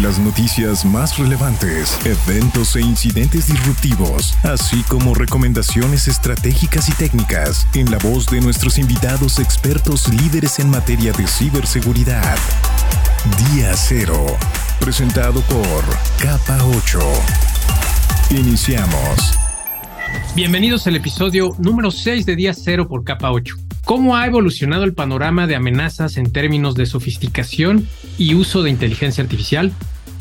Las noticias más relevantes, eventos e incidentes disruptivos, así como recomendaciones estratégicas y técnicas en la voz de nuestros invitados expertos líderes en materia de ciberseguridad. Día Cero, presentado por Capa 8. Iniciamos. Bienvenidos al episodio número 6 de Día Cero por Capa 8. ¿Cómo ha evolucionado el panorama de amenazas en términos de sofisticación y uso de inteligencia artificial?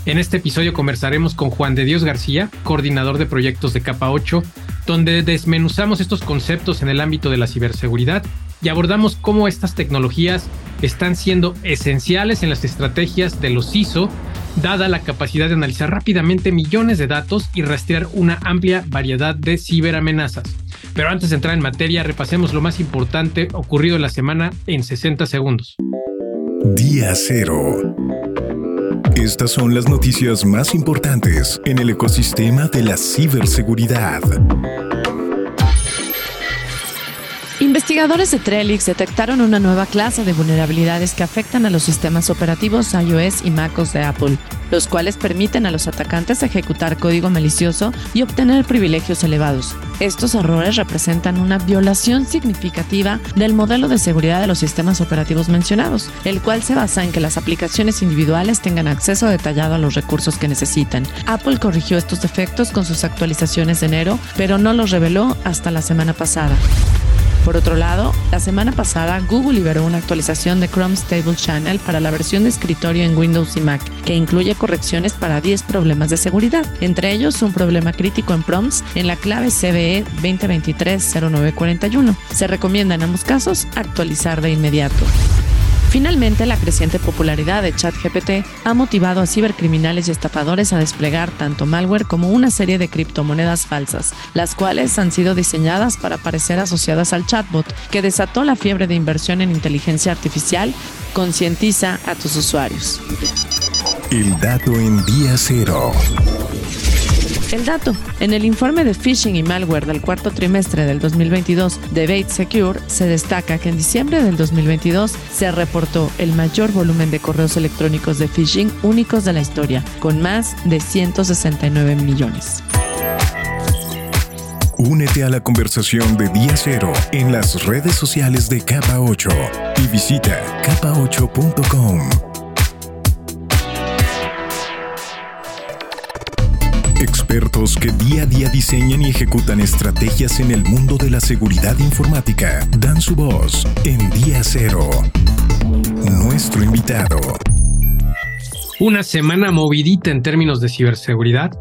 En este episodio conversaremos con Juan de Dios García, coordinador de proyectos de Capa 8, donde desmenuzamos estos conceptos en el ámbito de la ciberseguridad y abordamos cómo estas tecnologías están siendo esenciales en las estrategias de los ISO, dada la capacidad de analizar rápidamente millones de datos y rastrear una amplia variedad de ciberamenazas. Pero antes de entrar en materia, repasemos lo más importante ocurrido en la semana en 60 segundos. Día cero. Estas son las noticias más importantes en el ecosistema de la ciberseguridad. Investigadores de Trellix detectaron una nueva clase de vulnerabilidades que afectan a los sistemas operativos iOS y MacOS de Apple, los cuales permiten a los atacantes ejecutar código malicioso y obtener privilegios elevados. Estos errores representan una violación significativa del modelo de seguridad de los sistemas operativos mencionados, el cual se basa en que las aplicaciones individuales tengan acceso detallado a los recursos que necesitan. Apple corrigió estos defectos con sus actualizaciones de enero, pero no los reveló hasta la semana pasada. Por otro lado, la semana pasada Google liberó una actualización de Chrome Stable Channel para la versión de escritorio en Windows y Mac, que incluye correcciones para 10 problemas de seguridad, entre ellos un problema crítico en prompts en la clave CVE 2023-0941. Se recomienda en ambos casos actualizar de inmediato. Finalmente, la creciente popularidad de ChatGPT ha motivado a cibercriminales y estafadores a desplegar tanto malware como una serie de criptomonedas falsas, las cuales han sido diseñadas para parecer asociadas al chatbot, que desató la fiebre de inversión en inteligencia artificial, concientiza a tus usuarios. El dato en día cero. El dato. En el informe de phishing y malware del cuarto trimestre del 2022 de Bait Secure se destaca que en diciembre del 2022 se reportó el mayor volumen de correos electrónicos de phishing únicos de la historia, con más de 169 millones. Únete a la conversación de Día Cero en las redes sociales de Capa 8 y visita capa8.com. Expertos que día a día diseñan y ejecutan estrategias en el mundo de la seguridad informática dan su voz en Día Cero. Nuestro invitado. Una semana movidita en términos de ciberseguridad.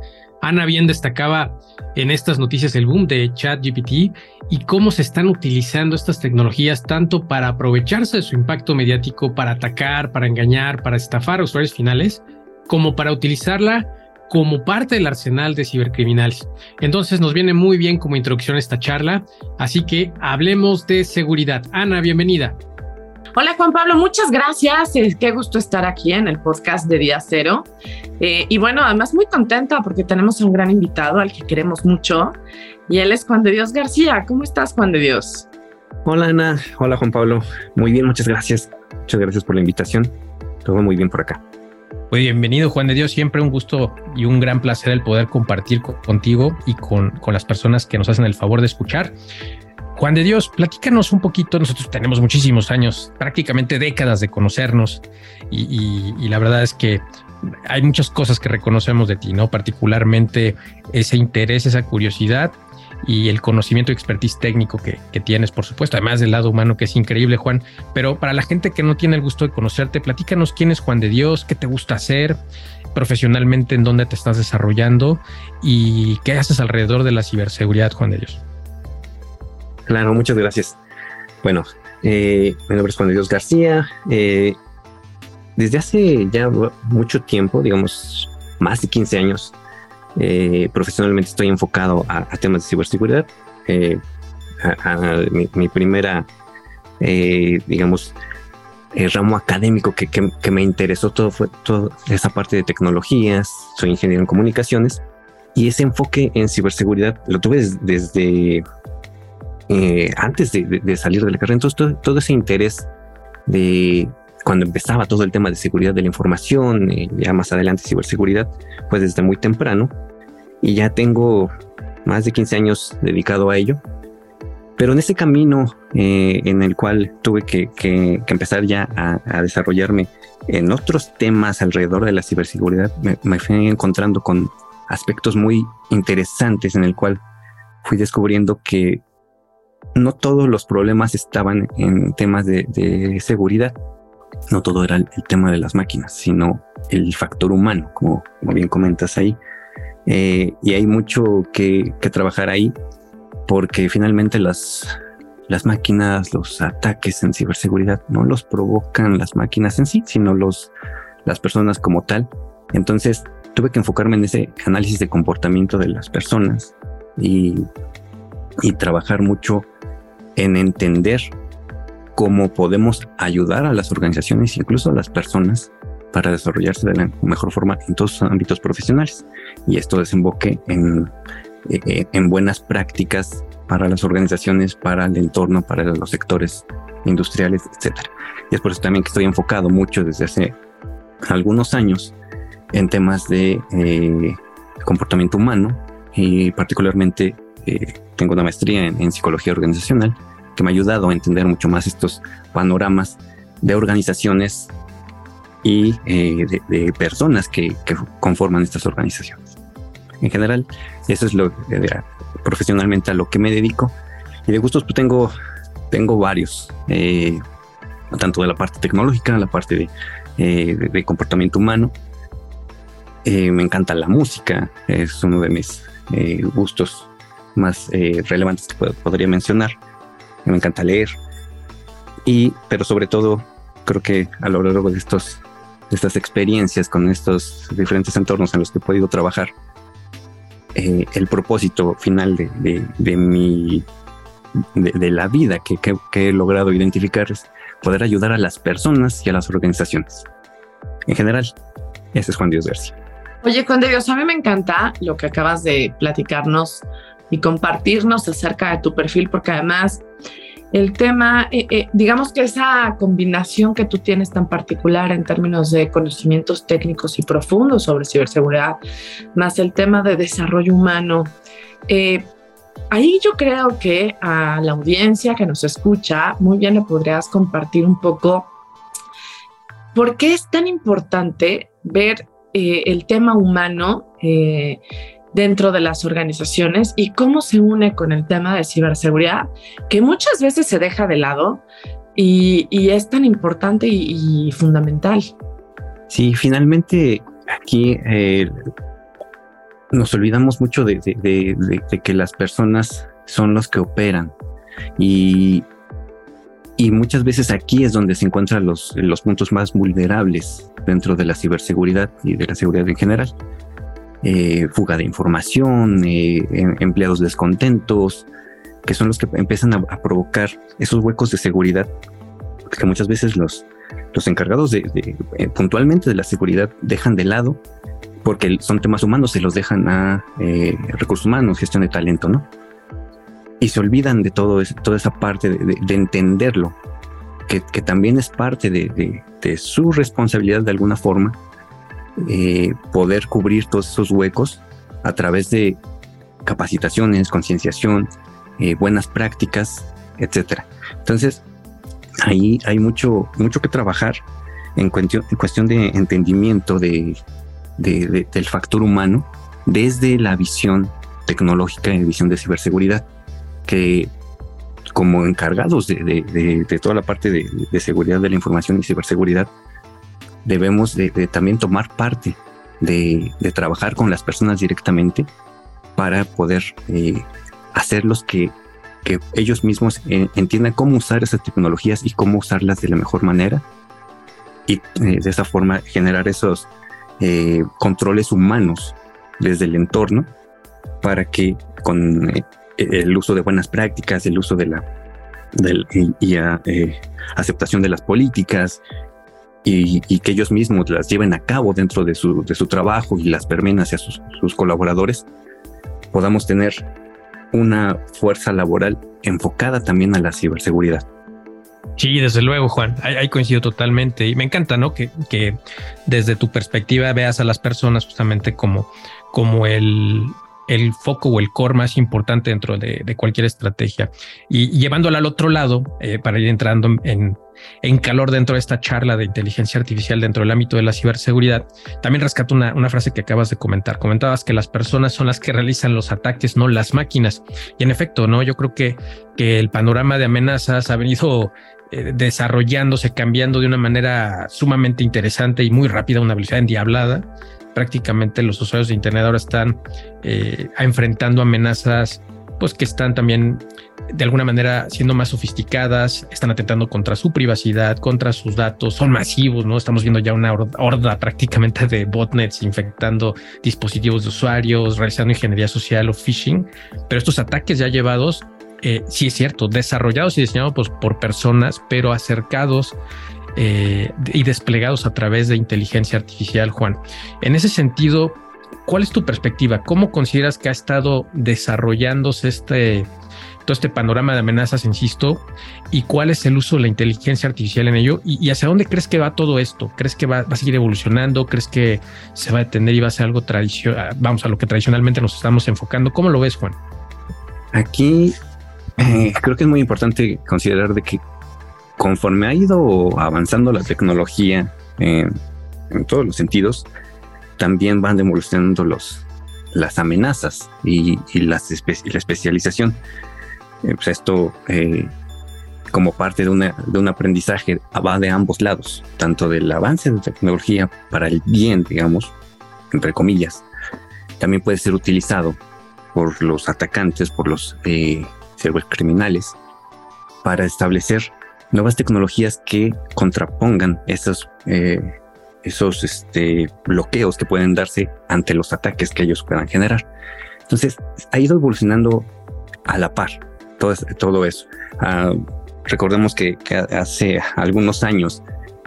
Ana bien destacaba en estas noticias el boom de ChatGPT y cómo se están utilizando estas tecnologías tanto para aprovecharse de su impacto mediático, para atacar, para engañar, para estafar a usuarios finales, como para utilizarla como parte del arsenal de cibercriminales. Entonces nos viene muy bien como introducción esta charla, así que hablemos de seguridad. Ana, bienvenida. Hola Juan Pablo, muchas gracias. Qué gusto estar aquí en el podcast de Día Cero. Eh, y bueno, además muy contenta porque tenemos a un gran invitado al que queremos mucho y él es Juan de Dios García. ¿Cómo estás, Juan de Dios? Hola Ana, hola Juan Pablo. Muy bien, muchas gracias. Muchas gracias por la invitación. Todo muy bien por acá. Pues bienvenido, Juan de Dios. Siempre un gusto y un gran placer el poder compartir contigo y con, con las personas que nos hacen el favor de escuchar. Juan de Dios, platícanos un poquito. Nosotros tenemos muchísimos años, prácticamente décadas de conocernos y, y, la verdad es que hay muchas cosas que reconocemos de ti, ¿no? Particularmente ese interés, esa curiosidad y el conocimiento y expertise técnico que, tienes, por supuesto, además del lado humano que es increíble, Juan. Pero para la gente que no tiene el gusto de conocerte, platícanos quién es Juan de Dios, qué te gusta hacer profesionalmente, en dónde te estás desarrollando y qué haces alrededor de la ciberseguridad, Juan de Dios. Claro, muchas gracias. Bueno, eh, mi nombre es Juan de Dios García. Eh, desde hace ya mucho tiempo, digamos, más de 15 años, eh, profesionalmente estoy enfocado a, temas de ciberseguridad. Eh, mi, primera, eh, digamos, eh, ramo académico que, me interesó todo fue toda esa parte de tecnologías, soy ingeniero en comunicaciones y ese enfoque en ciberseguridad lo tuve desde, eh, antes de, salir de la carrera. Entonces todo, ese interés de cuando empezaba todo el tema de seguridad de la información, eh, ya más adelante ciberseguridad, pues desde muy temprano y ya tengo más de 15 años dedicado a ello pero en ese camino eh, en el cual tuve que, empezar ya a, desarrollarme en otros temas alrededor de la ciberseguridad, me, fui encontrando con aspectos muy interesantes en el cual fui descubriendo que no todos los problemas estaban en temas de, seguridad. No todo era el, tema de las máquinas, sino el factor humano, como, bien comentas ahí. Eh, y hay mucho que, que trabajar ahí porque finalmente las, las máquinas, los ataques en ciberseguridad no los provocan las máquinas en sí, sino los, las personas como tal. Entonces tuve que enfocarme en ese análisis de comportamiento de las personas y, y trabajar mucho en entender cómo podemos ayudar a las organizaciones, incluso a las personas, para desarrollarse de la mejor forma en todos los ámbitos profesionales. Y esto desemboque en eh, eh, en buenas prácticas para las organizaciones, para el entorno, para los sectores industriales, etcétera. Y es por eso también que estoy enfocado mucho desde hace algunos años en temas de eh, comportamiento humano y particularmente tengo una maestría en, psicología organizacional que me ha ayudado a entender mucho más estos panoramas de organizaciones y de, personas que conforman estas organizaciones en general. Eso es lo eh, profesionalmente a lo que me dedico. Y de gustos pues tengo, tengo varios, eh, tanto de la parte tecnológica, la parte de, eh, comportamiento humano. me encanta la música, es uno de mis gustos más relevantes que podría mencionar. Me encanta leer. Y, pero sobre todo, creo que a lo largo de estos de estas experiencias con estos diferentes entornos en los que he podido trabajar, eh, el propósito final de, de, mi de, la vida que, he logrado identificar es poder ayudar a las personas y a las organizaciones. En general, ese es Juan Dios García. Oye, Juan Dios, a mí me encanta lo que acabas de platicarnos y compartirnos acerca de tu perfil, porque además el tema, eh, eh, digamos que esa combinación que tú tienes tan particular en términos de conocimientos técnicos y profundos sobre ciberseguridad, más el tema de desarrollo humano, eh, ahí yo creo que a la audiencia que nos escucha, muy bien le podrías compartir un poco por qué es tan importante ver el tema humano dentro de las organizaciones y cómo se une con el tema de ciberseguridad, que muchas veces se deja de lado y, es tan importante y, fundamental. Sí, finalmente aquí eh, nos olvidamos mucho de, que las personas son los que operan y, y muchas veces aquí es donde se encuentran los, los puntos más vulnerables dentro de la ciberseguridad y de la seguridad en general. Eh, fuga de información, eh, em, empleados descontentos, que son los que empiezan a, provocar esos huecos de seguridad que muchas veces los, los encargados eh, puntualmente de la seguridad dejan de lado porque son temas humanos, se los dejan a recursos humanos, gestión de talento, ¿no? Y se olvidan de todo toda esa parte de, entenderlo, que, también es parte de, su responsabilidad de alguna forma eh, poder cubrir todos esos huecos a través de capacitaciones, concienciación, eh, buenas prácticas, etcétera. Entonces, ahí hay mucho, mucho que trabajar en cuestión, en cuestión de entendimiento de, del factor humano desde la visión tecnológica y visión de ciberseguridad, que como encargados de, toda la parte de, seguridad de la información y ciberseguridad, debemos de, también tomar parte de, trabajar con las personas directamente para poder eh, hacerlos que, que ellos mismos eh, entiendan cómo usar esas tecnologías y cómo usarlas de la mejor manera y eh, de esa forma generar esos controles humanos desde el entorno para que con el uso de buenas prácticas, el uso de la del, y, eh, aceptación de las políticas y, que ellos mismos las lleven a cabo dentro de su, de su trabajo y las permiten hacia sus, sus colaboradores, podamos tener una fuerza laboral enfocada también a la ciberseguridad. Sí, desde luego, Juan. Ahí, coincido totalmente. Y me encanta, ¿no? Que, que, desde tu perspectiva veas a las personas justamente como, como el, el foco o el core más importante dentro de, cualquier estrategia. Y, llevándola al otro lado, eh, para ir entrando en, calor dentro de esta charla de inteligencia artificial dentro del ámbito de la ciberseguridad, también rescato una, una frase que acabas de comentar. Comentabas que las personas son las que realizan los ataques, no las máquinas. Y en efecto, ¿no? Yo creo que, que el panorama de amenazas ha venido eh, desarrollándose, cambiando de una manera sumamente interesante y muy rápida, una velocidad endiablada prácticamente los usuarios de Internet ahora están eh, enfrentando amenazas pues que están también de alguna manera siendo más sofisticadas, están atentando contra su privacidad, contra sus datos, son masivos, ¿no? Estamos viendo ya una horda prácticamente de botnets infectando dispositivos de usuarios, realizando ingeniería social o phishing, pero estos ataques ya llevados, eh, sí es cierto, desarrollados y diseñados pues, por personas, pero acercados eh, y desplegados a través de inteligencia artificial, Juan. En ese sentido, ¿cuál es tu perspectiva? ¿Cómo consideras que ha estado desarrollándose este, todo este panorama de amenazas, insisto, y cuál es el uso de la inteligencia artificial en ello? ¿Y, hacia dónde crees que va todo esto? ¿Crees que va, a seguir evolucionando? ¿Crees que se va a detener y va a ser algo tradicional? Vamos a lo que tradicionalmente nos estamos enfocando. ¿Cómo lo ves, Juan? Aquí eh, creo que es muy importante considerar de que conforme ha ido avanzando la tecnología en todos los sentidos, también van evolucionando los, las amenazas y, las la especialización. Eh, pues esto, eh, como parte de, una, de un aprendizaje, va de ambos lados, tanto del avance de tecnología para el bien, digamos, entre comillas, también puede ser utilizado por los atacantes, por los eh, criminales, para establecer nuevas tecnologías que contrapongan esos, eh, esos este, bloqueos que pueden darse ante los ataques que ellos puedan generar. Entonces, ha ido evolucionando a la par todo, todo eso. Ah, recordemos que, hace algunos años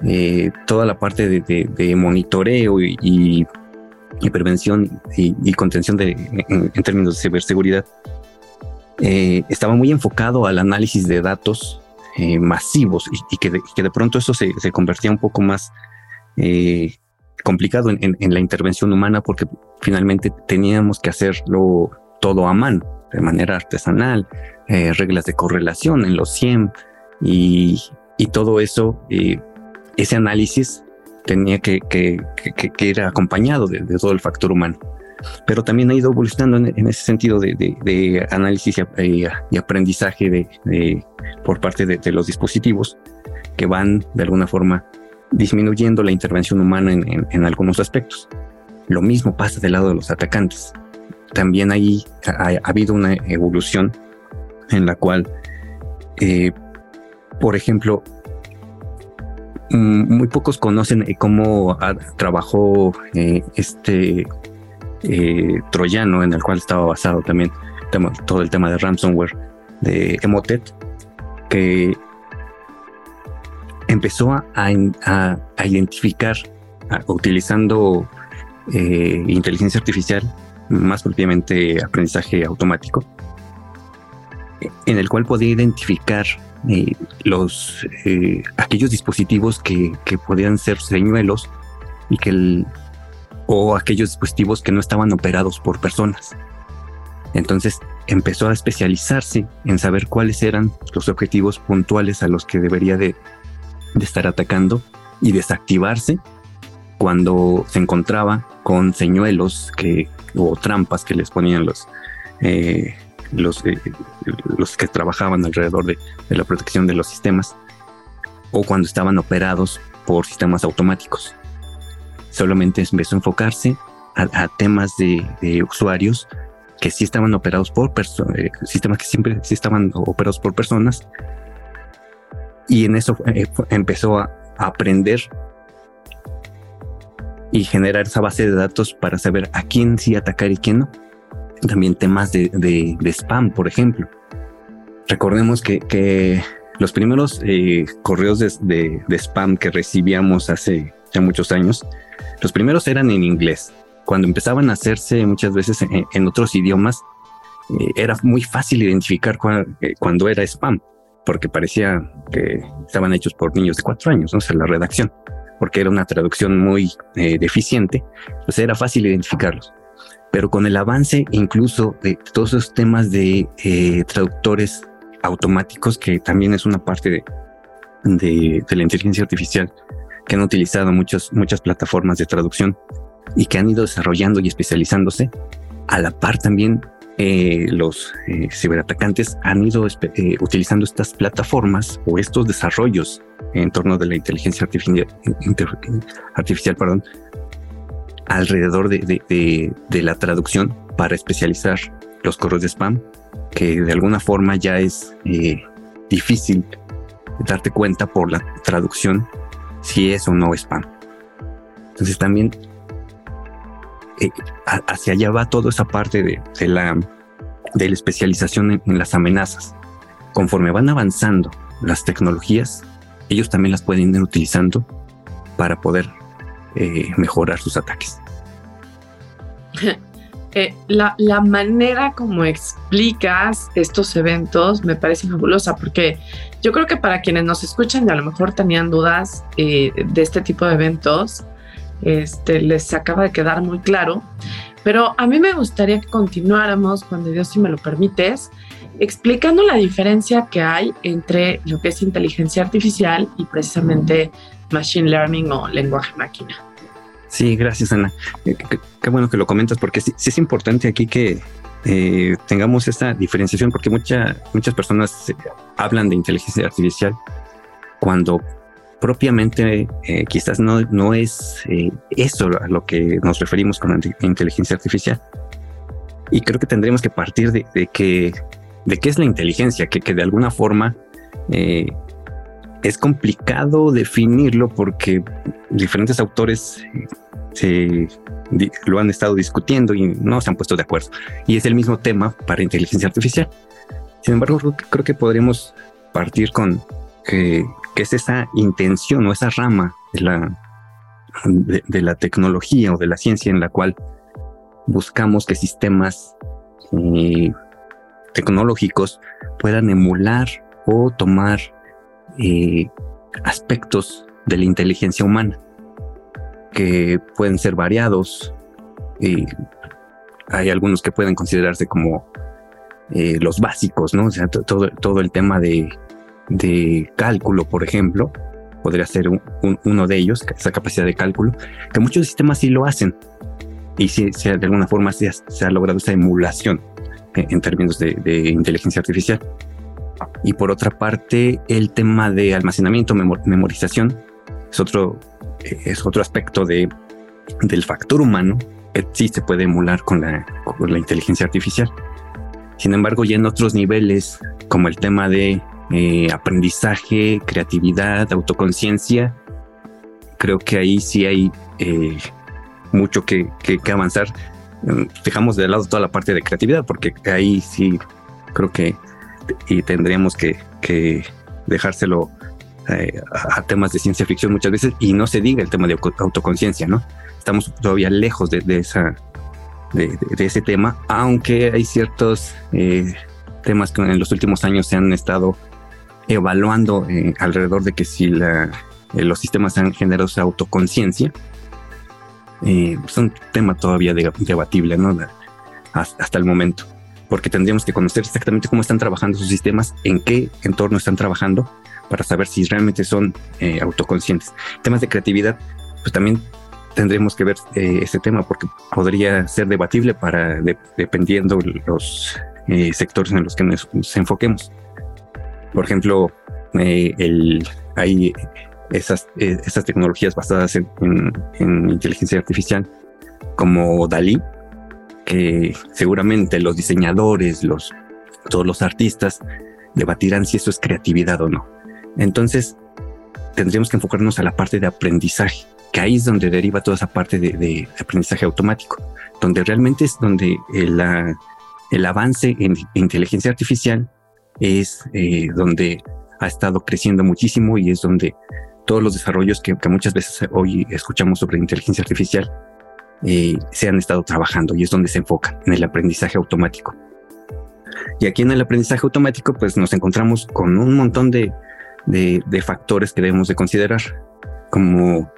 eh, toda la parte de, monitoreo y, prevención y, contención de, en, términos de ciberseguridad eh, estaba muy enfocado al análisis de datos eh, masivos y, que, de, pronto eso se, convertía un poco más eh, complicado en, la intervención humana porque finalmente teníamos que hacerlo todo a mano, de manera artesanal, eh, reglas de correlación en los 100 y, todo eso, ese análisis tenía que, que, ir acompañado de todo el factor humano pero también ha ido evolucionando en, ese sentido de, análisis y, aprendizaje de, por parte de, los dispositivos que van de alguna forma disminuyendo la intervención humana en, algunos aspectos. Lo mismo pasa del lado de los atacantes. También ahí ha, habido una evolución en la cual, eh, por ejemplo, mm, muy pocos conocen cómo trabajó eh, este eh, troyano en el cual estaba basado también todo el tema de ransomware de Emotet, que empezó a, identificar, utilizando eh, inteligencia artificial, más propiamente aprendizaje automático, en el cual podía identificar eh, los aquellos dispositivos que, que podían ser señuelos y que el, o aquellos dispositivos que no estaban operados por personas. Entonces empezó a especializarse en saber cuáles eran los objetivos puntuales a los que debería de, estar atacando y desactivarse cuando se encontraba con señuelos que, o trampas que les ponían los, eh, los, eh, los que trabajaban alrededor de, de la protección de los sistemas o cuando estaban operados por sistemas automáticos solamente empezó a enfocarse a, temas de, usuarios que sí estaban operados por personas, eh, sistemas que siempre sí estaban operados por personas. Y en eso eh, empezó a, aprender y generar esa base de datos para saber a quién sí atacar y quién no. También temas de, de spam, por ejemplo. recordemos que, los primeros eh, correos de, spam que recibíamos hace ya muchos años, los primeros eran en inglés. Cuando empezaban a hacerse muchas veces en, otros idiomas, eh, era muy fácil identificar eh, cuando era spam, porque parecía que estaban hechos por niños de cuatro años, no sé, la redacción, porque era una traducción muy deficiente, pues era fácil identificarlos pero con el avance incluso de todos esos temas de traductores automáticos, que también es una parte de, la inteligencia artificial que han utilizado muchas muchas plataformas de traducción y que han ido desarrollando y especializándose. A la par también eh, los eh, ciberatacantes han ido eh, utilizando estas plataformas o estos desarrollos en torno de la inteligencia artificial, alrededor de, de, la traducción para especializar los correos de spam que de alguna forma ya es difícil darte cuenta por la traducción si es o no spam. Entonces también eh, hacia allá va toda esa parte de, la, de la especialización en, las amenazas. Conforme van avanzando las tecnologías, ellos también las pueden ir utilizando para poder eh, mejorar sus ataques. Eh, la, la, manera como explicas estos eventos me parece fabulosa porque yo creo que para quienes nos escuchan y a lo mejor tenían dudas eh, de este tipo de eventos, este, les acaba de quedar muy claro. Pero a mí me gustaría que continuáramos, cuando Dios si me lo permites, explicando la diferencia que hay entre lo que es inteligencia artificial y precisamente machine learning o lenguaje máquina. Sí, gracias Ana. Eh, qué, bueno que lo comentas porque sí, es importante aquí que eh, tengamos esta diferenciación porque muchas personas eh, hablan de inteligencia artificial cuando propiamente quizás no, no es eso a lo que nos referimos con inteligencia artificial. Y creo que tendremos que partir de, que de qué es la inteligencia, que, que de alguna forma es complicado definirlo porque diferentes autores se lo han estado discutiendo y no se han puesto de acuerdo. Y es el mismo tema para inteligencia artificial. Sin embargo, creo que podríamos partir con que, es esa intención o esa rama de la, de, la tecnología o de la ciencia en la cual buscamos que sistemas eh, tecnológicos puedan emular o tomar eh, aspectos de la inteligencia humana que pueden ser variados. Y hay algunos que pueden considerarse como eh, los básicos, ¿no? O sea, todo, todo el tema de, cálculo, por ejemplo, podría ser uno de ellos, esa capacidad de cálculo, que muchos sistemas sí lo hacen. Y si, de alguna forma se ha, logrado esa emulación en, términos de, de, inteligencia artificial. Y por otra parte, el tema de almacenamiento, memorización, es otro es otro aspecto de, del factor humano que sí se puede emular con la, la inteligencia artificial. Sin embargo, ya en otros niveles, como el tema de eh, aprendizaje, creatividad, autoconciencia, creo que ahí sí hay eh, mucho que, que, avanzar. Dejamos de lado toda la parte de creatividad, porque ahí sí creo que y tendríamos que dejárselo eh, a temas de ciencia ficción muchas veces y no se diga el tema de autoconciencia, ¿no? Estamos todavía lejos de, esa, de, ese tema, aunque hay ciertos eh, temas que en los últimos años se han estado evaluando eh, alrededor de que si los sistemas han generado esa autoconciencia, es un tema todavía debatible, ¿no? hasta el momento porque tendríamos que conocer exactamente cómo están trabajando sus sistemas, en qué entorno están trabajando para saber si realmente son eh, autoconscientes. Temas de creatividad, pues también tendremos que ver eh, ese tema porque podría ser debatible para dependiendo los eh, sectores en los que nos, enfoquemos. Por ejemplo, el, hay esas, tecnologías basadas en, en, inteligencia artificial como Dalí, que seguramente los diseñadores, los, todos los artistas debatirán si eso es creatividad o no. Entonces, tendríamos que enfocarnos a la parte de aprendizaje, que ahí es donde deriva toda esa parte de, aprendizaje automático, donde realmente es donde el, avance en inteligencia artificial es eh, donde ha estado creciendo muchísimo y es donde todos los desarrollos que, muchas veces hoy escuchamos sobre inteligencia artificial eh, se han estado trabajando y es donde se enfocan en el aprendizaje automático. Y aquí en el aprendizaje automático, pues nos encontramos con un montón de, de, factores que debemos de considerar, como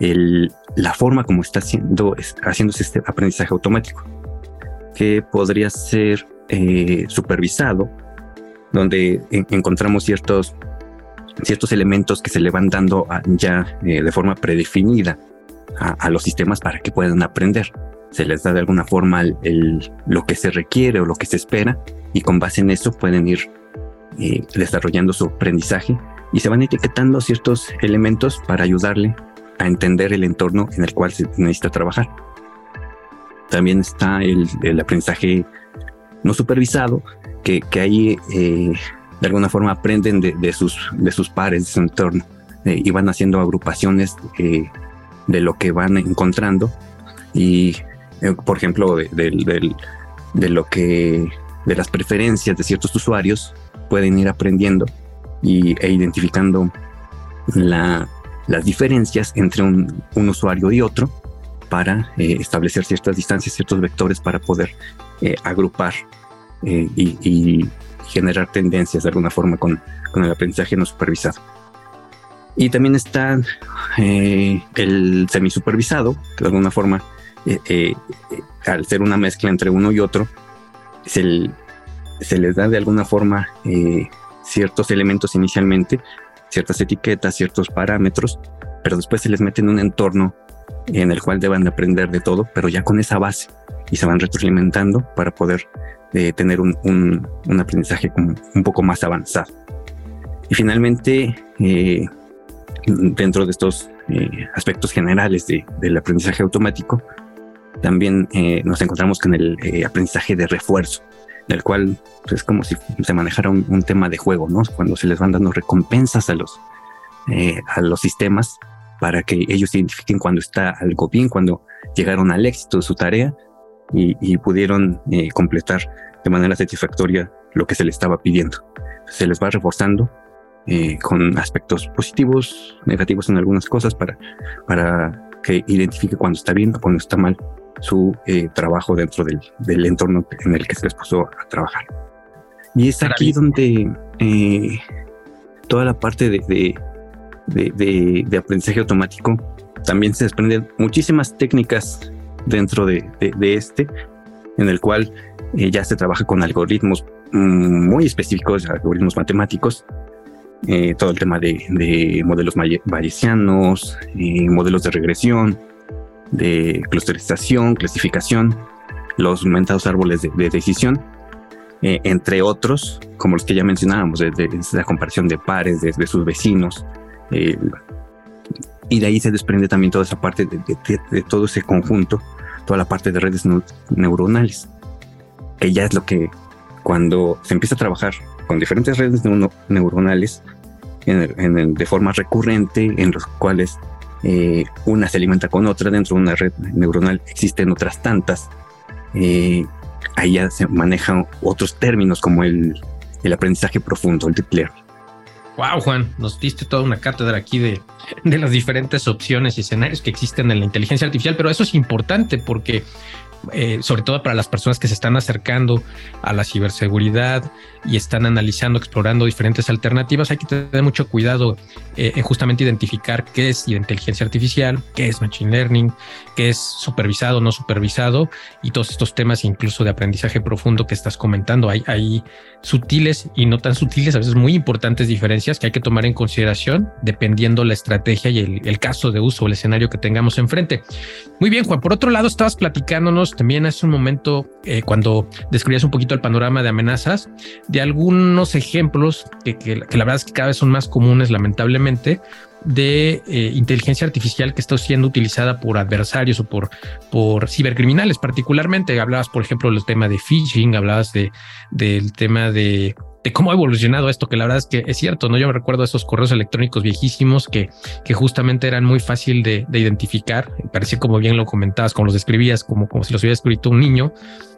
el, la forma como está haciendo, haciéndose este aprendizaje automático, que podría ser eh, supervisado, donde encontramos ciertos, ciertos elementos que se le van dando ya eh, de forma predefinida a, los sistemas para que puedan aprender. Se les da de alguna forma el, lo que se requiere o lo que se espera y con base en eso pueden ir eh, desarrollando su aprendizaje y se van etiquetando ciertos elementos para ayudarle a entender el entorno en el cual se necesita trabajar. También está el, aprendizaje no supervisado, que, que ahí eh, de alguna forma aprenden de, sus, de sus pares, de su entorno, eh, y van haciendo agrupaciones de lo que van encontrando. Y, por ejemplo, de, de lo que de las preferencias de ciertos usuarios, pueden ir aprendiendo y, e identificando la, las diferencias entre un, usuario y otro para eh, establecer ciertas distancias, ciertos vectores para poder eh, agrupar eh, y, generar tendencias de alguna forma con, el aprendizaje no supervisado. Y también está el semisupervisado, que de alguna forma, al ser una mezcla entre uno y otro, se, les da de alguna forma ciertos elementos inicialmente, ciertas etiquetas, ciertos parámetros, pero después se les mete en un entorno en el cual deban de aprender de todo, pero ya con esa base y se van retroalimentando para poder eh, tener un, un, aprendizaje un poco más avanzado. Y finalmente, eh, dentro de estos aspectos generales de, del aprendizaje automático, también eh, nos encontramos con el eh, aprendizaje de refuerzo, del cual pues, es como si se manejara un, tema de juego, ¿no? Cuando se les van dando recompensas a los, eh, a los sistemas para que ellos identifiquen cuando está algo bien, cuando llegaron al éxito de su tarea y, pudieron completar de manera satisfactoria lo que se les estaba pidiendo. Se les va reforzando con aspectos positivos, negativos en algunas cosas para, para que identifique cuando está bien o cuando está mal su eh, trabajo dentro del, del, entorno en el que se les puso a trabajar. Y es aquí donde eh, toda la parte de, de, de, aprendizaje automático también se desprenden muchísimas técnicas dentro de, este, en el cual eh, ya se trabaja con algoritmos mm, muy específicos, algoritmos matemáticos, todo el tema de, modelos bayesianos, modelos de regresión, de clusterización, clasificación, los mentados árboles de, decisión, eh, entre otros, como los que ya mencionábamos, de, la comparación de pares, de, sus vecinos. Eh, y de ahí se desprende también toda esa parte de, todo ese conjunto, toda la parte de redes neuronales, que ya es lo que cuando se empieza a trabajar con diferentes redes neuronales en de forma recurrente, en los cuales eh, una se alimenta con otra, dentro de una red neuronal existen otras tantas. Eh, ahí ya se manejan otros términos como el, el aprendizaje profundo, el deep learning. Wow, Juan, nos diste toda una cátedra aquí de, de las diferentes opciones y escenarios que existen en la inteligencia artificial, pero eso es importante porque eh, sobre todo para las personas que se están acercando a la ciberseguridad y están analizando, explorando diferentes alternativas, hay que tener mucho cuidado eh, en justamente identificar qué es inteligencia artificial, qué es machine learning, qué es supervisado, no supervisado y todos estos temas incluso de aprendizaje profundo que estás comentando. Hay, sutiles y no tan sutiles, a veces muy importantes diferencias que hay que tomar en consideración dependiendo la estrategia y el caso de uso o el escenario que tengamos enfrente. Muy bien, Juan. Por otro lado, estabas platicándonos también hace un momento, eh, cuando describías un poquito el panorama de amenazas, de algunos ejemplos que, que, la verdad es que cada vez son más comunes, lamentablemente, de eh, inteligencia artificial que está siendo utilizada por adversarios o por, por cibercriminales particularmente. Hablabas, por ejemplo, del tema de phishing, hablabas de, del tema de de cómo ha evolucionado esto, que la verdad es que es cierto, ¿no? Yo me recuerdo esos correos electrónicos viejísimos que, que justamente eran muy fácil de, de identificar, parecía como bien lo comentabas, como los describías, como, como si los hubiera escrito un niño,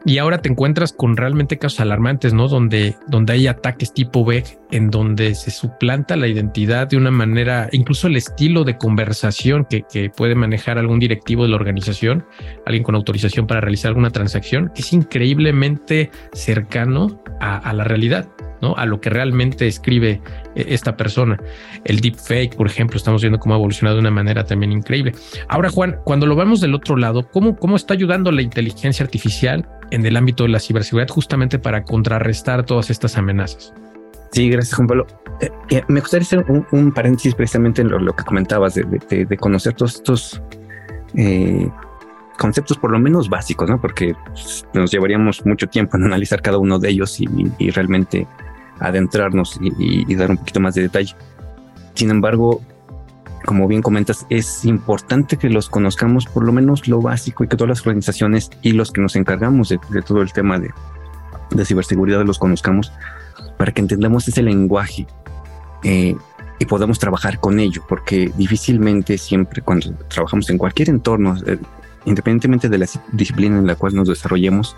y ahora te encuentras con realmente casos alarmantes, ¿no? Donde, donde hay ataques tipo B, en donde se suplanta la identidad de una manera, incluso el estilo de conversación que, que puede manejar algún directivo de la organización, alguien con autorización para realizar alguna transacción, es increíblemente cercano a la realidad. A lo que realmente escribe eh, esta persona. El deepfake, por ejemplo, estamos viendo cómo ha evolucionado de una manera también increíble. Ahora, Juan, cuando lo vemos del otro lado, ¿cómo, cómo está ayudando la inteligencia artificial en el ámbito de la ciberseguridad justamente para contrarrestar todas estas amenazas? Sí, gracias, Juan Pablo. Eh, eh, me gustaría hacer un, paréntesis precisamente en lo, que comentabas de, conocer todos estos conceptos por lo menos básicos, ¿no? Porque nos llevaríamos mucho tiempo en analizar cada uno de ellos y realmente adentrarnos y, dar un poquito más de detalle. Sin embargo, como bien comentas, es importante que los conozcamos por lo menos lo básico y que todas las organizaciones y los que nos encargamos de, todo el tema de, ciberseguridad los conozcamos para que entendamos ese lenguaje eh, y podamos trabajar con ello, porque difícilmente siempre cuando trabajamos en cualquier entorno, eh, independientemente de la disciplina en la cual nos desarrollemos,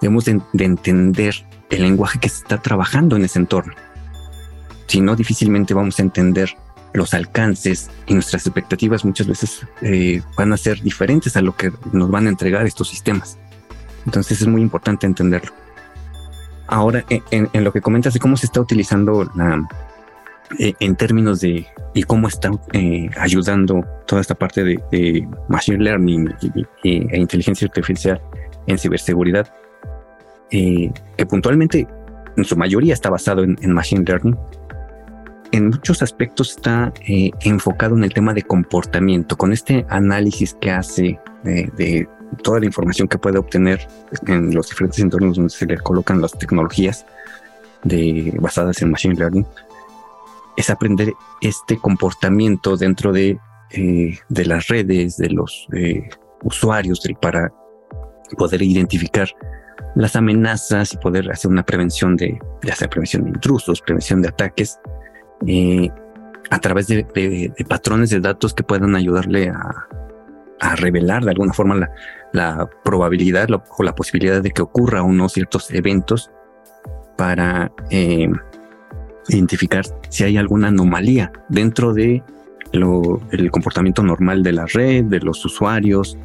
debemos de entender el lenguaje que se está trabajando en ese entorno. Si no, difícilmente vamos a entender los alcances y nuestras expectativas muchas veces eh, van a ser diferentes a lo que nos van a entregar estos sistemas. Entonces es muy importante entenderlo. Ahora, en, lo que comentas de cómo se está utilizando eh, en términos de y cómo está eh, ayudando toda esta parte de, machine learning e inteligencia artificial en ciberseguridad, eh, que puntualmente en su mayoría está basado en, Machine Learning, en muchos aspectos está eh, enfocado en el tema de comportamiento, con este análisis que hace de, toda la información que puede obtener en los diferentes entornos donde se le colocan las tecnologías de, basadas en Machine Learning, es aprender este comportamiento dentro de, eh, de las redes, de los usuarios, para poder identificar las amenazas y poder hacer una prevención de, ya sea prevención de intrusos, prevención de ataques, eh, a través de, patrones de datos que puedan ayudarle a, revelar de alguna forma la, probabilidad o la posibilidad de que ocurra unos ciertos eventos para eh, identificar si hay alguna anomalía dentro de el comportamiento normal de la red, de los usuarios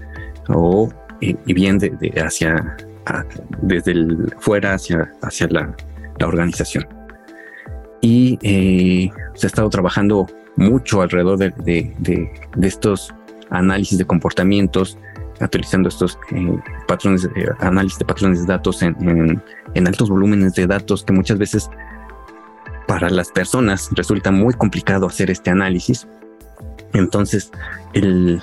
o eh, y bien de, hacia desde el fuera hacia, hacia la, organización. Y eh, se ha estado trabajando mucho alrededor de, estos análisis de comportamientos, utilizando estos eh, patrones, eh, análisis de patrones de datos en, altos volúmenes de datos que muchas veces para las personas resulta muy complicado hacer este análisis. Entonces, el,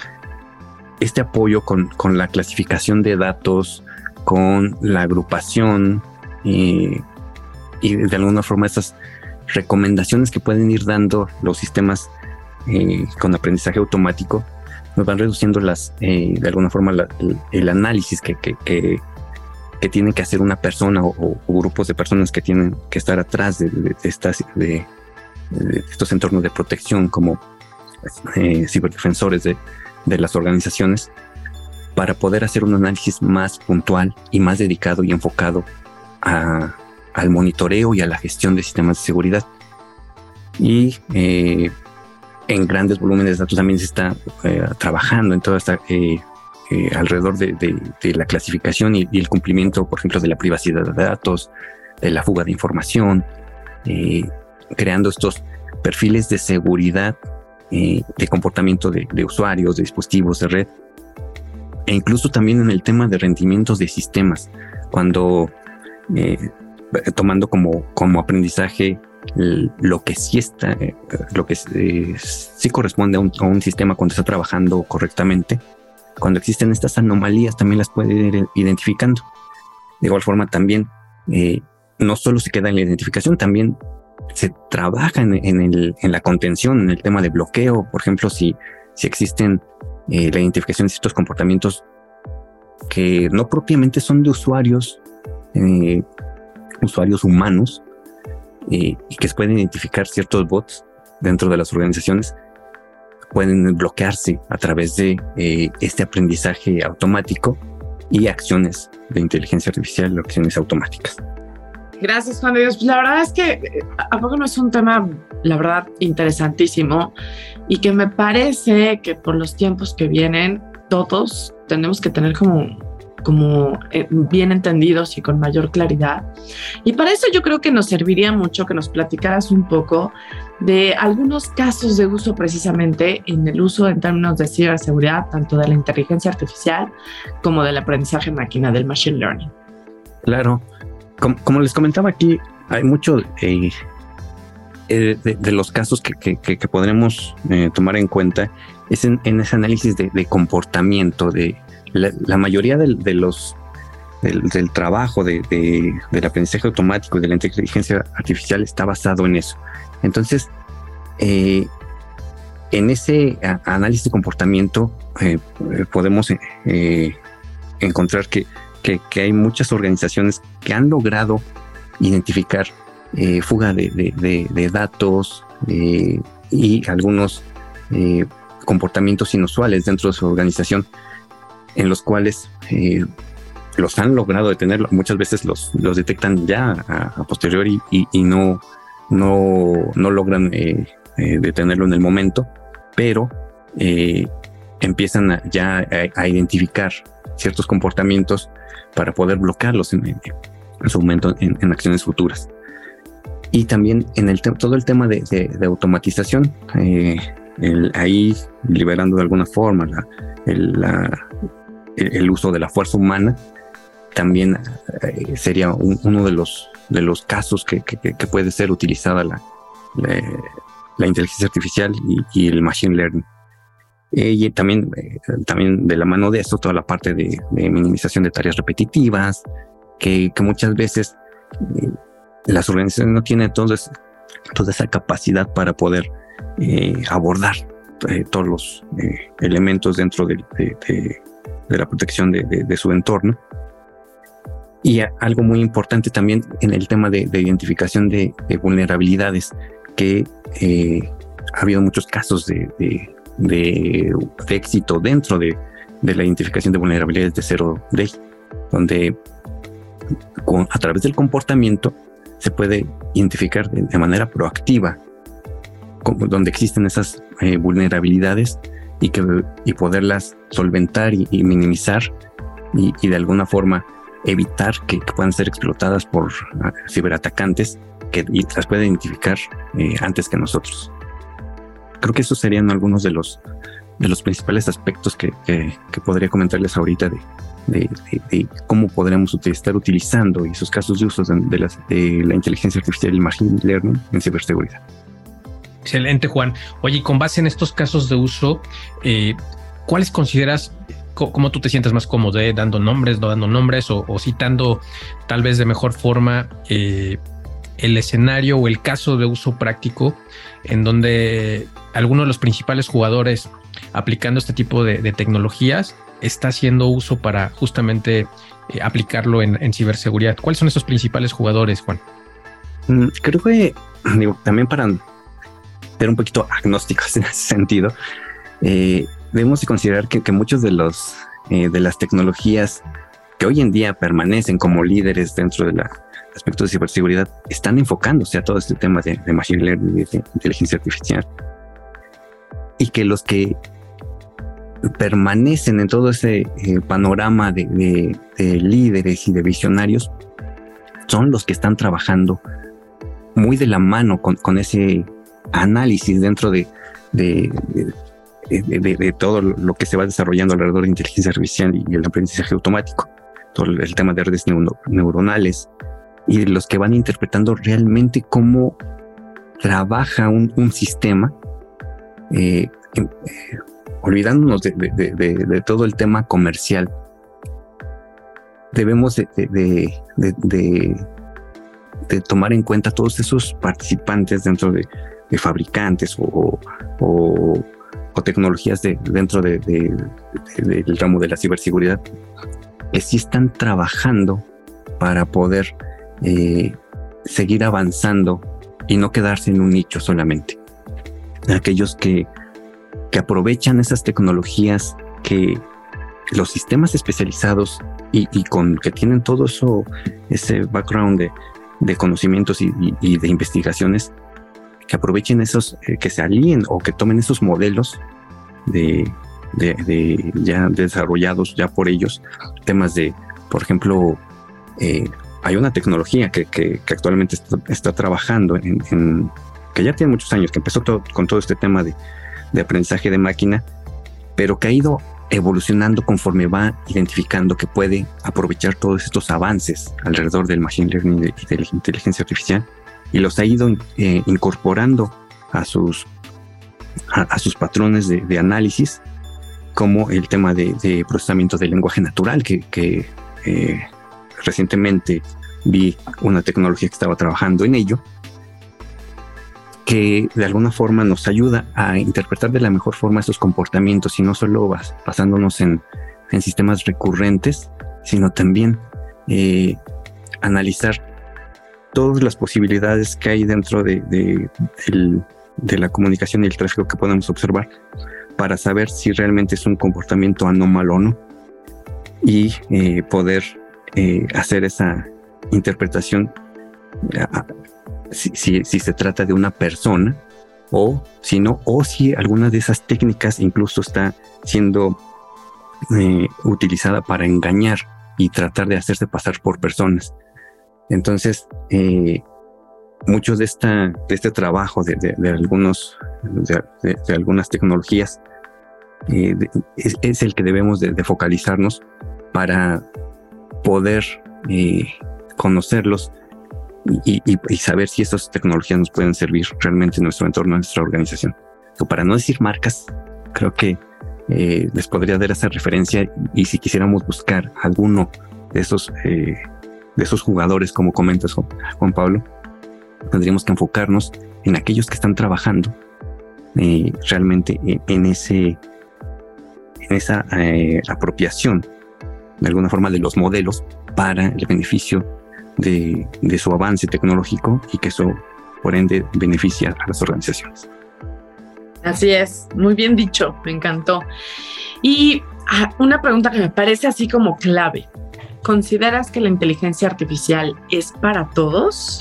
este apoyo con, con la clasificación de datos, con la agrupación y, de alguna forma esas recomendaciones que pueden ir dando los sistemas eh, con aprendizaje automático nos van reduciendo las eh, de alguna forma el, análisis que, que, que, tiene que hacer una persona o, grupos de personas que tienen que estar atrás de, estas de, estos entornos de protección como eh, ciberdefensores de, de las organizaciones para poder hacer un análisis más puntual y más dedicado y enfocado al monitoreo y a la gestión de sistemas de seguridad. Y eh, en grandes volúmenes de datos también se está eh, trabajando en toda esta eh, alrededor de, la clasificación y, el cumplimiento, por ejemplo, de la privacidad de datos, de la fuga de información, creando estos perfiles de seguridad de comportamiento de, usuarios, de dispositivos de red, e incluso también en el tema de rendimientos de sistemas, cuando eh, tomando como, como aprendizaje lo que sí está, eh, lo que eh, sí corresponde a un, sistema cuando está trabajando correctamente, cuando existen estas anomalías también las puede ir identificando. De igual forma también no solo se queda en la identificación, también se trabaja en, el, en la contención, en el tema de bloqueo, por ejemplo, si, si existen eh, la identificación de ciertos comportamientos que no propiamente son de usuarios, eh, usuarios humanos, y que pueden identificar ciertos bots dentro de las organizaciones pueden bloquearse a través de eh, este aprendizaje automático y acciones de inteligencia artificial, acciones automáticas. Gracias, Juan de Dios. Pues la verdad es que a poco no es un tema, la verdad, interesantísimo y que me parece que por los tiempos que vienen, todos tenemos que tener como como eh, bien entendidos y con mayor claridad. Y para eso yo creo que nos serviría mucho que nos platicaras un poco de algunos casos de uso precisamente en el uso en términos de ciberseguridad, tanto de la inteligencia artificial como del aprendizaje máquina, del machine learning. Claro, como, les comentaba aquí, hay mucho eh, eh, de, los casos que, podremos tomar en cuenta es en, ese análisis de, comportamiento, de, la, mayoría de, los del, trabajo de, del aprendizaje automático y de la inteligencia artificial está basado en eso. Entonces, eh, en ese análisis de comportamiento eh, podemos eh, encontrar que, hay muchas organizaciones que han logrado identificar fuga de, datos y algunos comportamientos inusuales dentro de su organización en los cuales eh, los han logrado detener, muchas veces los, detectan ya a, posteriori y, no, no, no logran eh, eh, detenerlo en el momento, pero empiezan ya a, identificar ciertos comportamientos para poder bloquearlos en, su momento en, acciones futuras. Y también en el todo el tema de, automatización, ahí liberando de alguna forma el uso de la fuerza humana también eh, sería uno de los, de los casos que, puede ser utilizada la, la, inteligencia artificial y, el machine learning. Eh, y también, eh, también de la mano de eso, toda la parte de, minimización de tareas repetitivas, que, muchas veces las organizaciones no tienen entonces toda esa capacidad para poder abordar todos los elementos dentro de, de la protección de, su entorno. Y algo muy importante también en el tema de, identificación de, vulnerabilidades, que eh, ha habido muchos casos de, éxito dentro de, la identificación de vulnerabilidades de cero day, donde a través del comportamiento se puede identificar de, manera proactiva donde existen esas eh, vulnerabilidades y, que, y poderlas solventar y, minimizar y, de alguna forma evitar que, puedan ser explotadas por ah, ciberatacantes que las pueden identificar eh, antes que nosotros. Creo que esos serían algunos de los, de los principales aspectos que, podría comentarles ahorita de, de, cómo podríamos estar utilizando esos casos de uso de, de la inteligencia artificial y el machine learning en ciberseguridad. Excelente, Juan. Oye, con base en estos casos de uso, eh, ¿cuáles consideras cómo tú te sientes más cómodo, eh? dando nombres, no dando nombres o, citando tal vez de mejor forma eh, el escenario o el caso de uso práctico en donde alguno de los principales jugadores aplicando este tipo de, tecnologías está haciendo uso para justamente aplicarlo en, ciberseguridad? ¿Cuáles son esos principales jugadores, Juan? Mm, creo que también para ser un poquito agnósticos en ese sentido, eh, debemos considerar que, muchos de los eh, de las tecnologías que hoy en día permanecen como líderes dentro del aspecto de ciberseguridad están enfocándose a todo este tema de, machine learning y de inteligencia artificial. Y que los que permanecen en todo ese eh, panorama de, líderes y de visionarios son los que están trabajando muy de la mano con, con ese análisis dentro de, de, de, todo lo que se va desarrollando alrededor de inteligencia artificial y el aprendizaje automático, todo el tema de redes neuronales y los que van interpretando realmente cómo trabaja un, sistema, eh, eh, olvidándonos de, todo el tema comercial. Debemos de, tomar en cuenta todos esos participantes dentro de, fabricantes o, o, tecnologías de, dentro de, del ramo de la ciberseguridad que sí están trabajando para poder eh, seguir avanzando y no quedarse en un nicho solamente. Aquellos que, que aprovechan esas tecnologías que los sistemas especializados y, con que tienen todo eso, ese background de, conocimientos y, de investigaciones, que aprovechen esos, eh, que se alíen o que tomen esos modelos de, de, ya desarrollados ya por ellos, temas de, por ejemplo, eh, hay una tecnología que, que, actualmente está, trabajando en, que ya tiene muchos años, que empezó con todo este tema de, de aprendizaje de máquina, pero que ha ido evolucionando conforme va identificando que puede aprovechar todos estos avances alrededor del machine learning y de la inteligencia artificial y los ha ido eh, incorporando a sus, a, sus patrones de, análisis, como el tema de, procesamiento del lenguaje natural, que, eh, recientemente vi una tecnología que estaba trabajando en ello, que de alguna forma nos ayuda a interpretar de la mejor forma esos comportamientos y no solo basándonos en, sistemas recurrentes, sino también eh, analizar todas las posibilidades que hay dentro de, de, la comunicación y el tráfico que podemos observar para saber si realmente es un comportamiento anómalo o no y eh, poder eh, hacer esa interpretación si, se trata de una persona o si no, o si alguna de esas técnicas incluso está siendo eh, utilizada para engañar y tratar de hacerse pasar por personas. Entonces, eh, mucho de, esta, de este trabajo de, algunos, de, algunas tecnologías eh, es, el que debemos de, focalizarnos para poder eh, conocerlos y, saber si estas tecnologías nos pueden servir realmente en nuestro entorno, en nuestra organización. O para no decir marcas, creo que les podría dar esa referencia y si quisiéramos buscar alguno de esos de esos jugadores, como comentas Juan Pablo, tendríamos que enfocarnos en aquellos que están trabajando eh, realmente en, ese en esa eh, apropiación de alguna forma de los modelos para el beneficio de, de, su avance tecnológico y que eso por ende beneficia a las organizaciones. Así es, muy bien dicho, me encantó. Y ah, una pregunta que me parece así como clave. ¿Consideras que la inteligencia artificial es para todos?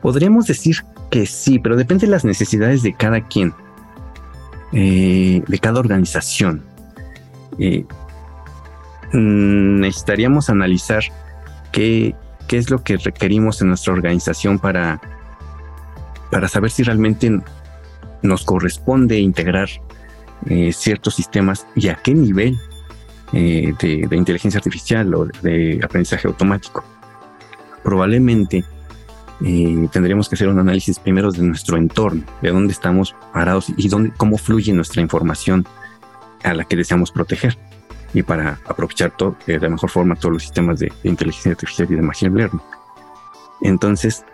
Podríamos decir que sí, pero depende de las necesidades de cada quien, eh, de cada organización. Eh, mm, necesitaríamos analizar qué, qué es lo que requerimos en nuestra organización para, para saber si realmente nos corresponde integrar eh, ciertos sistemas y a qué nivel eh, de, inteligencia artificial o de aprendizaje automático. Probablemente eh, tendríamos que hacer un análisis primero de nuestro entorno, de dónde estamos parados y dónde, cómo fluye nuestra información a la que deseamos proteger y para aprovechar todo, de la mejor forma todos los sistemas de, inteligencia artificial y de machine learning. Entonces,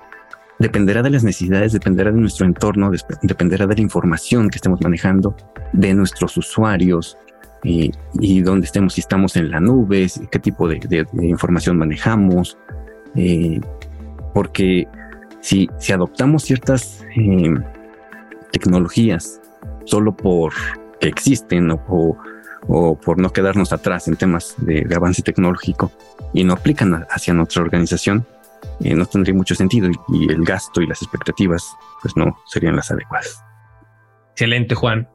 dependerá de las necesidades, dependerá de nuestro entorno, dependerá de la información que estemos manejando, de nuestros usuarios, y, dónde estemos, si estamos en la nube, qué tipo de, información manejamos, eh, porque si, si, adoptamos ciertas eh, tecnologías solo por que existen o, por no quedarnos atrás en temas de, avance tecnológico y no aplican hacia nuestra organización, eh, no tendría mucho sentido y, el gasto y las expectativas pues no serían las adecuadas. Excelente, Juan.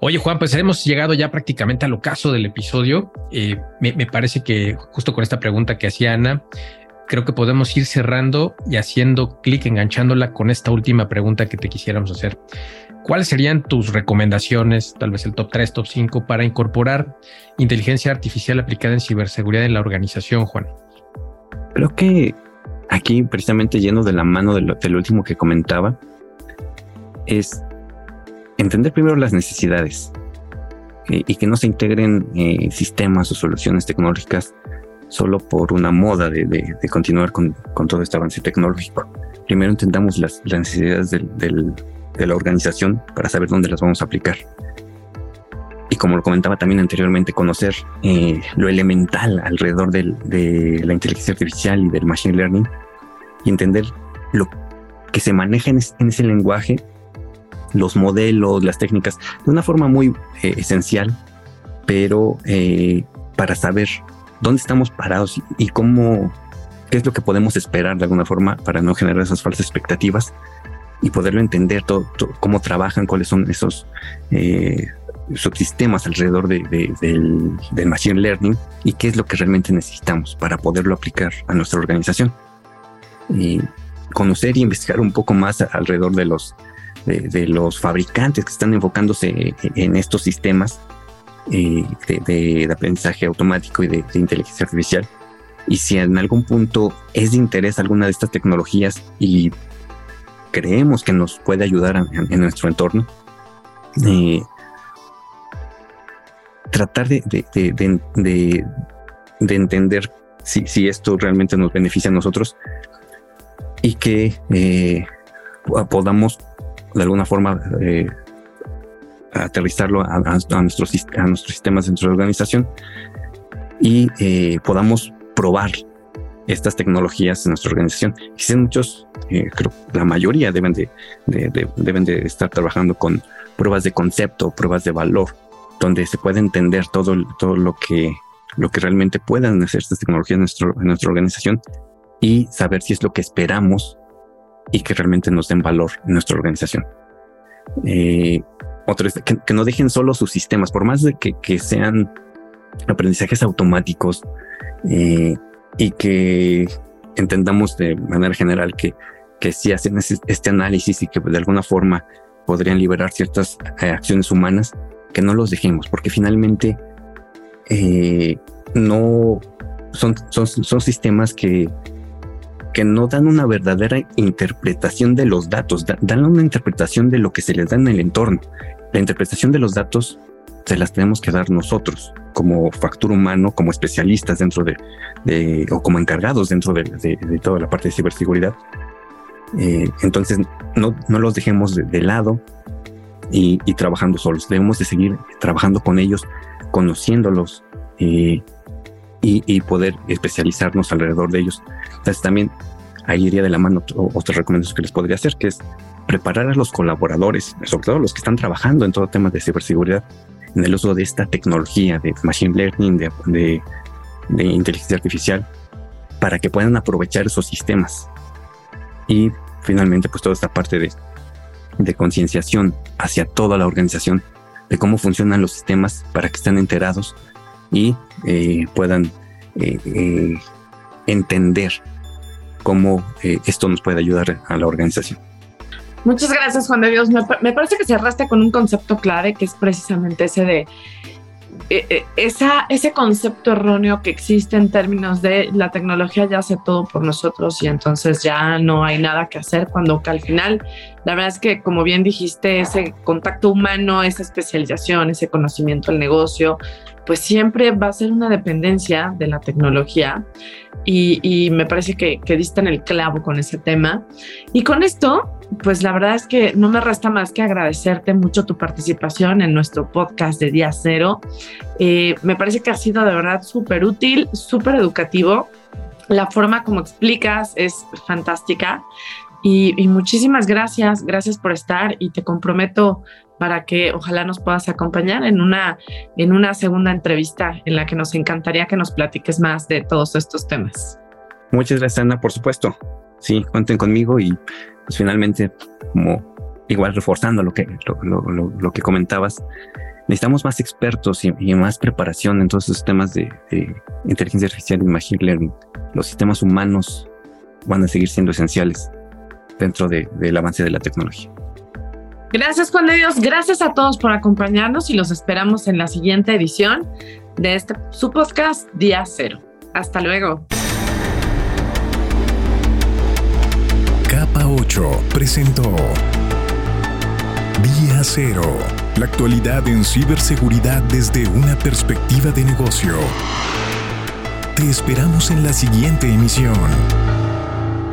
Oye, Juan, pues hemos llegado ya prácticamente al ocaso del episodio. Eh, me, parece que justo con esta pregunta que hacía Ana, creo que podemos ir cerrando y haciendo clic, enganchándola con esta última pregunta que te quisiéramos hacer. ¿Cuáles serían tus recomendaciones, tal vez el top 3, top 5, para incorporar inteligencia artificial aplicada en ciberseguridad en la organización, Juan? Creo que aquí, precisamente lleno de la mano de lo último que comentaba, es entender primero las necesidades y que no se integren eh, sistemas o soluciones tecnológicas solo por una moda de, continuar con, todo este avance tecnológico. Primero entendamos las, necesidades de la organización para saber dónde las vamos a aplicar. Y como lo comentaba también anteriormente, conocer eh, lo elemental alrededor de la inteligencia artificial y del machine learning y entender lo que se manejen en ese lenguaje los modelos, las técnicas, de una forma muy eh, esencial, pero eh, para saber dónde estamos parados y, cómo, qué es lo que podemos esperar de alguna forma para no generar esas falsas expectativas y poderlo entender todo, cómo trabajan, cuáles son esos eh, subsistemas alrededor de, del, del, machine learning y qué es lo que realmente necesitamos para poderlo aplicar a nuestra organización. Y conocer y investigar un poco más alrededor de los de, los fabricantes que están enfocándose en estos sistemas eh, de, aprendizaje automático y de, inteligencia artificial. Y si en algún punto es de interés alguna de estas tecnologías y creemos que nos puede ayudar en, nuestro entorno, eh, tratar de, entender si, esto realmente nos beneficia a nosotros y que eh, podamos de alguna forma eh, aterrizarlo a, nuestros, a nuestros sistemas dentro de la organización y podamos probar estas tecnologías en nuestra organización. Quizás muchos, eh, creo la mayoría deben de, deben de estar trabajando con pruebas de concepto, pruebas de valor, donde se puede entender todo, todo lo que lo que realmente puedan hacer estas tecnologías en, nuestro, en nuestra organización y saber si es lo que esperamos y que realmente nos den valor en nuestra organización. Eh, otro es que, no dejen solo sus sistemas, por más de que, sean aprendizajes automáticos eh, y que entendamos de manera general que, que si hacen este análisis y que de alguna forma podrían liberar ciertas eh, acciones humanas, que no los dejemos, porque finalmente no son, son, son sistemas que que no dan una verdadera interpretación de los datos, dan una interpretación de lo que se les da en el entorno. La interpretación de los datos se las tenemos que dar nosotros como factor humano, como especialistas dentro de, o como encargados dentro de, toda la parte de ciberseguridad. Eh, entonces, no, no, los dejemos de, lado y, trabajando solos. Debemos de seguir trabajando con ellos, conociéndolos eh, y, poder especializarnos alrededor de ellos. Entonces también ahí iría de la mano otra recomendación que les podría hacer, que es preparar a los colaboradores, sobre todo los que están trabajando en todo tema de ciberseguridad, en el uso de esta tecnología de machine learning, de, de, inteligencia artificial, para que puedan aprovechar esos sistemas. Y finalmente, pues toda esta parte de, de concienciación hacia toda la organización de cómo funcionan los sistemas para que estén enterados y eh, puedan eh, eh, entender cómo esto nos puede ayudar a la organización. Muchas gracias, Juan de Dios. Me, parece que cerraste con un concepto clave que es precisamente ese de esa, ese concepto erróneo que existe en términos de la tecnología ya hace todo por nosotros y entonces ya no hay nada que hacer cuando al final la verdad es que como bien dijiste ese contacto humano, esa especialización, ese conocimiento del negocio, pues siempre va a ser una dependencia de la tecnología y, me parece que, que dista en el clavo con ese tema. Y con esto, pues la verdad es que no me resta más que agradecerte mucho tu participación en nuestro podcast de Día Cero. Eh, me parece que ha sido de verdad súper útil, súper educativo. La forma como explicas es fantástica. Y, muchísimas gracias, gracias por estar y te comprometo para que ojalá nos puedas acompañar en una, en una segunda entrevista en la que nos encantaría que nos platiques más de todos estos temas. Muchas gracias, Ana, por supuesto. Sí, cuenten conmigo y pues finalmente, como igual reforzando lo que, lo, que comentabas, necesitamos más expertos y, más preparación en todos esos temas de, inteligencia artificial y machine learning. Los sistemas humanos van a seguir siendo esenciales dentro del avance de la tecnología. Gracias Juan de Dios, gracias a todos por acompañarnos y los esperamos en la siguiente edición de este su podcast Día Cero. Hasta luego. Capa 8 presentó Día Cero, la actualidad en ciberseguridad desde una perspectiva de negocio. Te esperamos en la siguiente emisión.